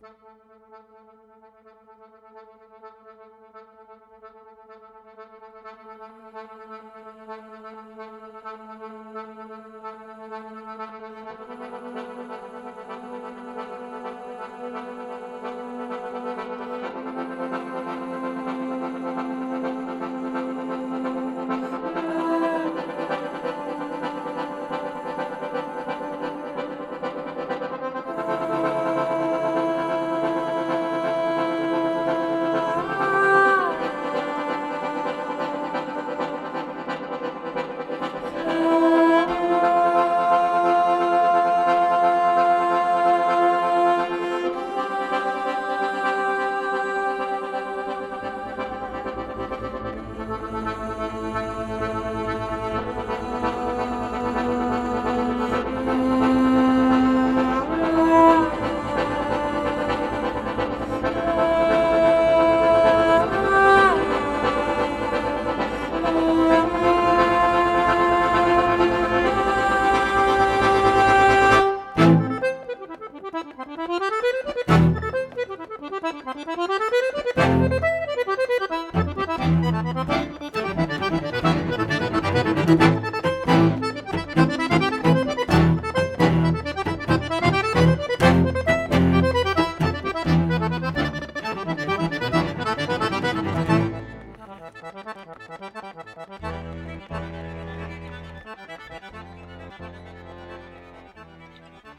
Thank you.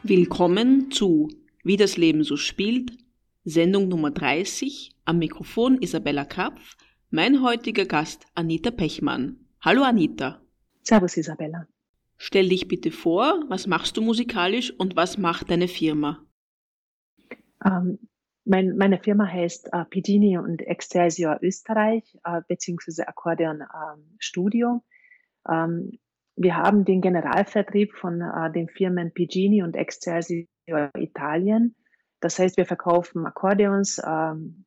Willkommen zu Wie das Leben so spielt, Sendung Nummer 30. Am Mikrofon Isabella Kapf, mein heutiger Gast Anita Pechmann. Hallo Anita. Servus Isabella. Stell dich bitte vor, was machst du musikalisch und was macht deine Firma? Ähm, mein, meine Firma heißt äh, Pigini und Excelsior Österreich, äh, beziehungsweise Akkordeon ähm, Studio. Ähm, wir haben den Generalvertrieb von äh, den Firmen Pigini und Excelsior Italien. Das heißt, wir verkaufen Akkordeons ähm,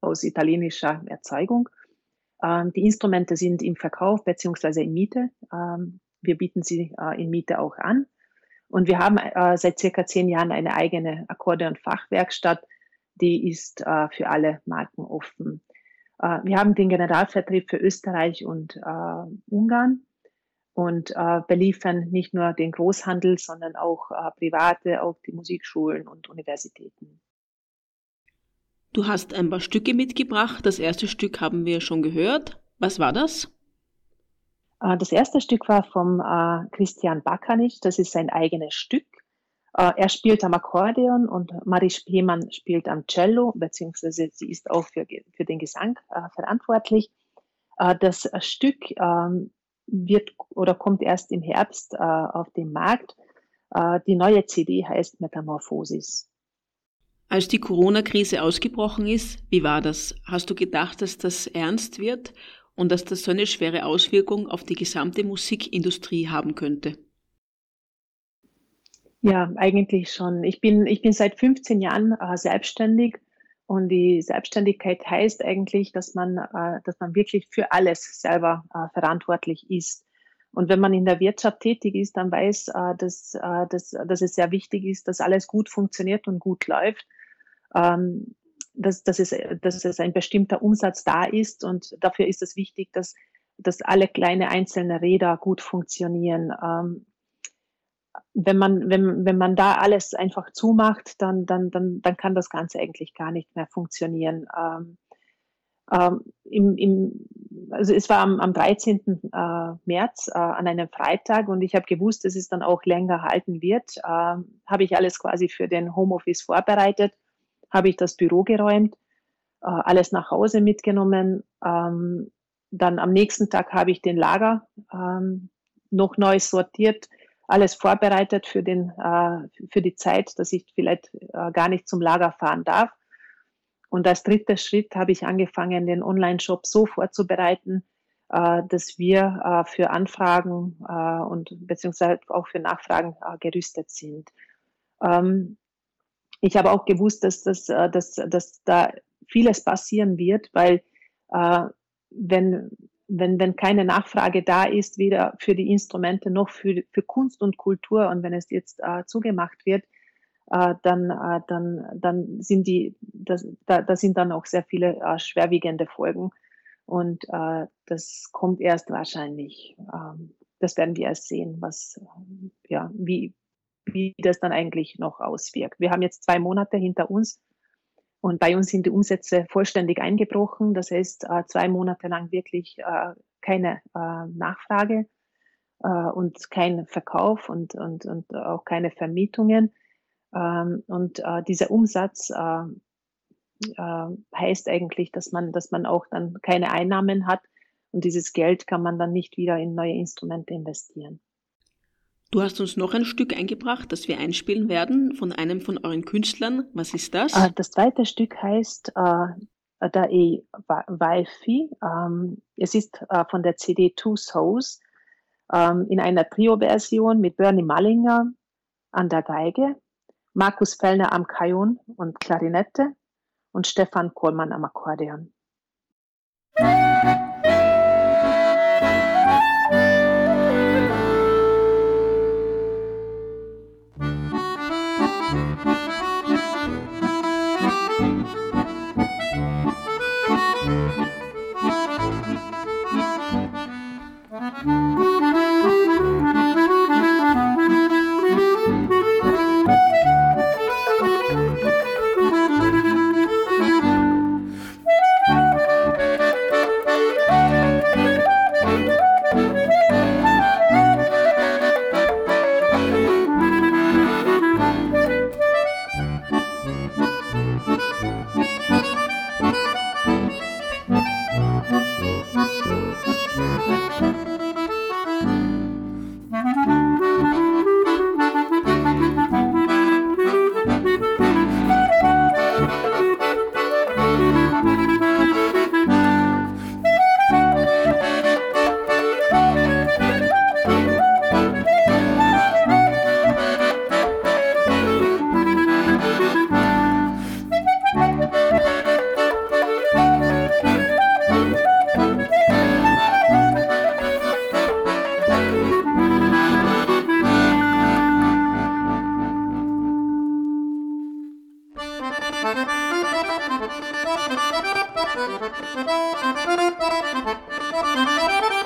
aus italienischer Erzeugung. Ähm, die Instrumente sind im Verkauf beziehungsweise in Miete. Ähm, wir bieten sie äh, in Miete auch an. Und wir haben äh, seit circa zehn Jahren eine eigene Akkordeon-Fachwerkstatt, die ist äh, für alle Marken offen. Äh, wir haben den Generalvertrieb für Österreich und äh, Ungarn und äh, beliefern nicht nur den Großhandel, sondern auch äh, private, auch die Musikschulen und Universitäten. Du hast ein paar Stücke mitgebracht. Das erste Stück haben wir schon gehört. Was war das? Äh, das erste Stück war vom äh, Christian Bakanich. Das ist sein eigenes Stück. Äh, er spielt am Akkordeon und Marie Spemann spielt am Cello, beziehungsweise sie ist auch für, für den Gesang äh, verantwortlich. Äh, das Stück ähm, wird oder kommt erst im Herbst äh, auf den Markt. Äh, die neue CD heißt Metamorphosis. Als die Corona-Krise ausgebrochen ist, wie war das? Hast du gedacht, dass das ernst wird und dass das so eine schwere Auswirkung auf die gesamte Musikindustrie haben könnte? Ja, eigentlich schon. Ich bin, ich bin seit 15 Jahren äh, selbstständig und die Selbstständigkeit heißt eigentlich, dass man, äh, dass man wirklich für alles selber äh, verantwortlich ist. Und wenn man in der Wirtschaft tätig ist, dann weiß, äh, dass, dass, dass es sehr wichtig ist, dass alles gut funktioniert und gut läuft. Ähm, dass, dass, es, dass es ein bestimmter Umsatz da ist und dafür ist es wichtig, dass, dass alle kleine einzelne Räder gut funktionieren. Wenn man, wenn, wenn man da alles einfach zumacht, dann, dann, dann, dann kann das Ganze eigentlich gar nicht mehr funktionieren. Ähm, ähm, im, im, also es war am, am 13. Äh, März äh, an einem Freitag und ich habe gewusst, dass es dann auch länger halten wird. Äh, habe ich alles quasi für den Homeoffice vorbereitet, habe ich das Büro geräumt, äh, alles nach Hause mitgenommen. Ähm, dann am nächsten Tag habe ich den Lager ähm, noch neu sortiert, alles vorbereitet für, den, äh, für die Zeit, dass ich vielleicht äh, gar nicht zum Lager fahren darf. Und als dritter Schritt habe ich angefangen, den Online-Shop so vorzubereiten, äh, dass wir äh, für Anfragen äh, und beziehungsweise auch für Nachfragen äh, gerüstet sind. Ähm, ich habe auch gewusst, dass, dass, dass, dass da vieles passieren wird, weil wenn wenn, wenn keine Nachfrage da ist, weder für die Instrumente noch für, für Kunst und Kultur und wenn es jetzt äh, zugemacht wird, äh, dann, äh, dann, dann sind die, das, da, da sind dann auch sehr viele äh, schwerwiegende Folgen. Und äh, das kommt erst wahrscheinlich. Ähm, das werden wir erst sehen, was, ja, wie, wie das dann eigentlich noch auswirkt. Wir haben jetzt zwei Monate hinter uns und bei uns sind die Umsätze vollständig eingebrochen. Das heißt, äh, zwei Monate lang wirklich äh, keine äh, Nachfrage und kein Verkauf und, und, und auch keine Vermietungen. Ähm, und dieser Umsatz heißt eigentlich, dass man, dass man auch dann keine Einnahmen hat und dieses Geld kann man dann nicht wieder in neue Instrumente investieren. Du hast uns noch ein Stück eingebracht, das wir einspielen werden von einem von euren Künstlern. Was ist das? Äh, das zweite Stück heißt äh, Da E Wifi. Ähm, es ist äh, von der CD Two Souls ähm, in einer Trio-Version mit Bernie Mallinger an der Geige, Markus Fellner am Kajon und Klarinette und Stefan Kohlmann am Akkordeon. Música Thank you.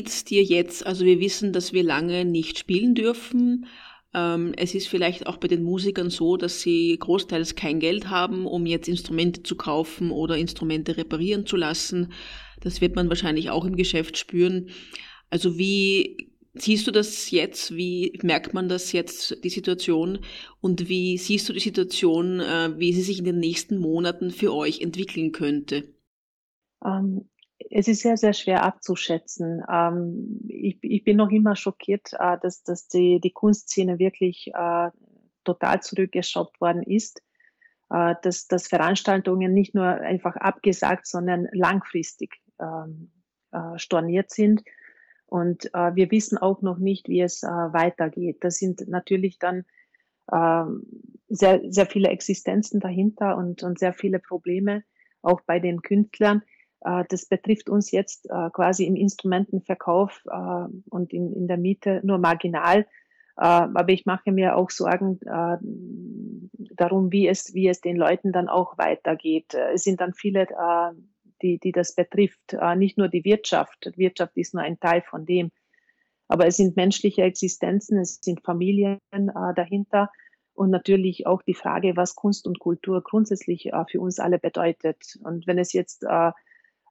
Geht's dir jetzt? Also wir wissen, dass wir lange nicht spielen dürfen. Ähm, es ist vielleicht auch bei den Musikern so, dass sie großteils kein Geld haben, um jetzt Instrumente zu kaufen oder Instrumente reparieren zu lassen. Das wird man wahrscheinlich auch im Geschäft spüren. Also wie siehst du das jetzt? Wie merkt man das jetzt, die Situation? Und wie siehst du die Situation, äh, wie sie sich in den nächsten Monaten für euch entwickeln könnte? Ähm, es ist sehr, sehr schwer abzuschätzen. Ähm, ich, ich bin noch immer schockiert, äh, dass, dass die, die Kunstszene wirklich äh, total zurückgeschraubt worden ist, äh, dass, dass Veranstaltungen nicht nur einfach abgesagt, sondern langfristig ähm, äh, storniert sind. Und äh, wir wissen auch noch nicht, wie es äh, weitergeht. Das sind natürlich dann äh, sehr, sehr viele Existenzen dahinter und, und sehr viele Probleme, auch bei den Künstlern. Äh, das betrifft uns jetzt äh, quasi im Instrumentenverkauf äh, und in, in der Miete nur marginal. Aber ich mache mir auch Sorgen darum, wie es, wie es den Leuten dann auch weitergeht. Es sind dann viele, die, die das betrifft, nicht nur die Wirtschaft. Wirtschaft ist nur ein Teil von dem. Aber es sind menschliche Existenzen, es sind Familien dahinter und natürlich auch die Frage, was Kunst und Kultur grundsätzlich für uns alle bedeutet. Und wenn es jetzt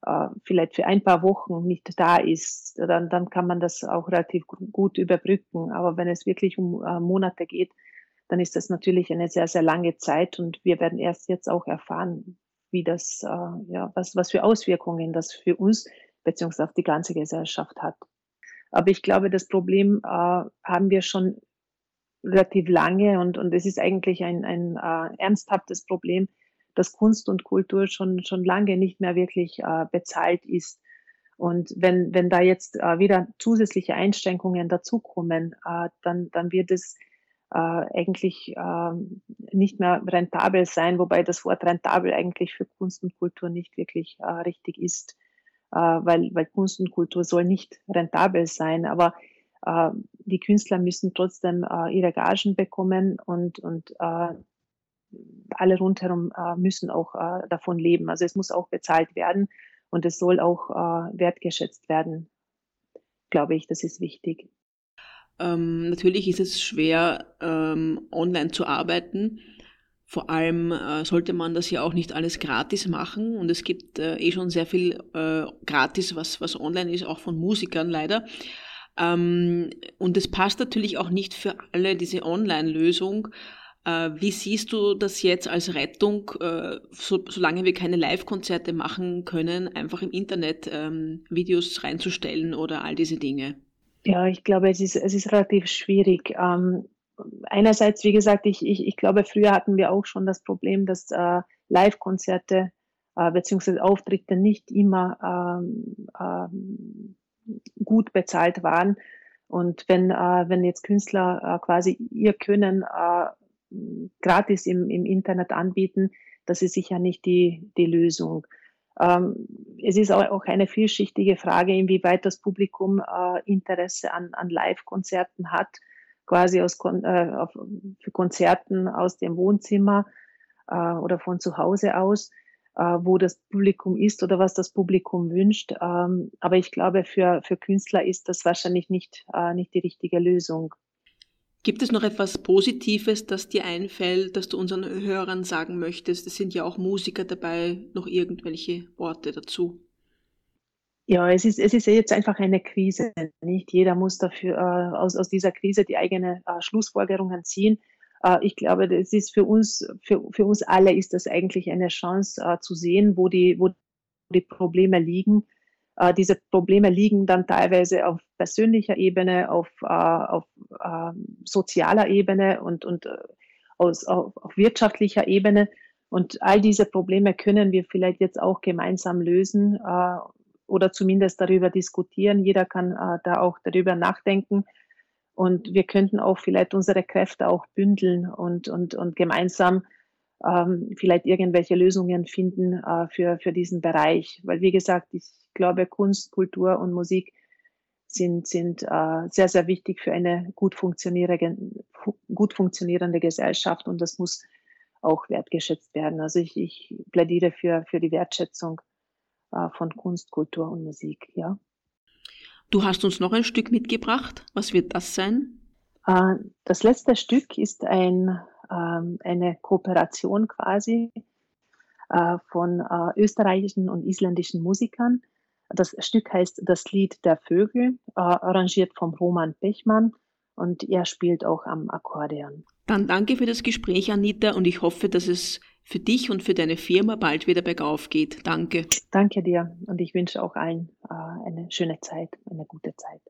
äh, vielleicht für ein paar Wochen nicht da ist, dann, dann kann man das auch relativ gut überbrücken. Aber wenn es wirklich um äh, Monate geht, dann ist das natürlich eine sehr, sehr lange Zeit und wir werden erst jetzt auch erfahren, wie das, äh, ja, was, was für Auswirkungen das für uns beziehungsweise auf die ganze Gesellschaft hat. Aber ich glaube, das Problem äh, haben wir schon relativ lange und, und es ist eigentlich ein, ein äh, ernsthaftes Problem, dass Kunst und Kultur schon, schon lange nicht mehr wirklich äh, bezahlt ist. Und wenn, wenn da jetzt äh, wieder zusätzliche Einschränkungen dazukommen, äh, dann, dann wird es äh, eigentlich äh, nicht mehr rentabel sein, wobei das Wort rentabel eigentlich für Kunst und Kultur nicht wirklich äh, richtig ist, äh, weil, weil Kunst und Kultur soll nicht rentabel sein, aber äh, die Künstler müssen trotzdem äh, ihre Gagen bekommen und, und äh, alle rundherum äh, müssen auch äh, davon leben. Also es muss auch bezahlt werden und es soll auch äh, wertgeschätzt werden, glaube ich. Das ist wichtig. Ähm, natürlich ist es schwer, ähm, online zu arbeiten. Vor allem äh, sollte man das ja auch nicht alles gratis machen. Und es gibt äh, eh schon sehr viel äh, gratis, was, was online ist, auch von Musikern leider. Ähm, und es passt natürlich auch nicht für alle diese Online-Lösung. Äh, wie siehst du das jetzt als Rettung, äh, so, solange wir keine Live-Konzerte machen können, einfach im Internet ähm, Videos reinzustellen oder all diese Dinge? Ja, ich glaube, es ist, es ist relativ schwierig. Ähm, einerseits, wie gesagt, ich, ich, ich glaube, früher hatten wir auch schon das Problem, dass äh, Live-Konzerte äh, bzw. Auftritte nicht immer ähm, ähm, gut bezahlt waren. Und wenn, äh, wenn jetzt Künstler äh, quasi ihr Können äh, gratis im, im Internet anbieten, das ist sicher nicht die, die Lösung. Ähm, es ist auch eine vielschichtige Frage, inwieweit das Publikum äh, Interesse an, an Live-Konzerten hat, quasi aus, äh, auf, für Konzerten aus dem Wohnzimmer äh, oder von zu Hause aus, äh, wo das Publikum ist oder was das Publikum wünscht. Ähm, aber ich glaube, für, für Künstler ist das wahrscheinlich nicht, äh, nicht die richtige Lösung. Gibt es noch etwas Positives, das dir einfällt, das du unseren Hörern sagen möchtest? Es sind ja auch Musiker dabei, noch irgendwelche Worte dazu. Ja, es ist, es ist jetzt einfach eine Krise. Nicht jeder muss dafür äh, aus, aus dieser Krise die eigenen äh, Schlussfolgerungen ziehen. Äh, ich glaube, das ist für uns, für, für uns alle ist das eigentlich eine Chance äh, zu sehen, wo die, wo die Probleme liegen äh, diese Probleme liegen dann teilweise auf persönlicher Ebene, auf, äh, auf äh, sozialer Ebene und, und äh, aus, auf, auf wirtschaftlicher Ebene. Und all diese Probleme können wir vielleicht jetzt auch gemeinsam lösen äh, oder zumindest darüber diskutieren. Jeder kann äh, da auch darüber nachdenken. Und wir könnten auch vielleicht unsere Kräfte auch bündeln und, und, und gemeinsam ähm, vielleicht irgendwelche Lösungen finden äh, für, für diesen Bereich. Weil, wie gesagt, ich glaube, Kunst, Kultur und Musik sind, sind äh, sehr, sehr wichtig für eine gut funktionierende, gut funktionierende Gesellschaft und das muss auch wertgeschätzt werden. Also ich, ich plädiere für, für die Wertschätzung äh, von Kunst, Kultur und Musik, ja. Du hast uns noch ein Stück mitgebracht. Was wird das sein? Äh, das letzte Stück ist ein ähm, eine Kooperation quasi äh, von äh, österreichischen und isländischen Musikern. Das Stück heißt Das Lied der Vögel, äh, arrangiert vom Roman Pechmann und er spielt auch am Akkordeon. Dann danke für das Gespräch, Anita, und ich hoffe, dass es für dich und für deine Firma bald wieder bergauf geht. Danke. Danke dir und ich wünsche auch allen äh, eine schöne Zeit, eine gute Zeit.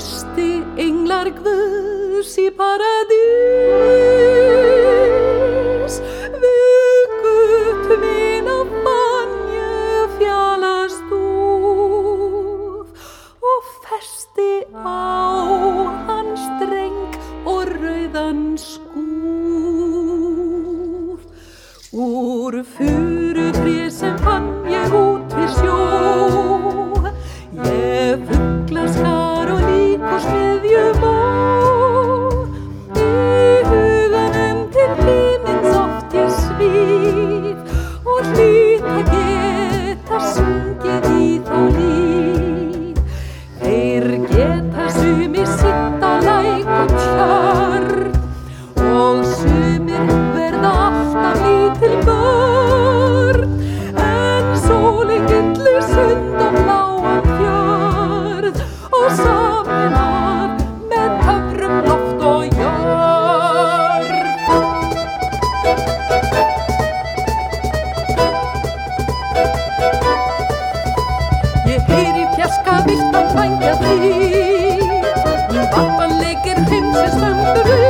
Trösti englar Guðs í para Í vatnarleikir heimsins the við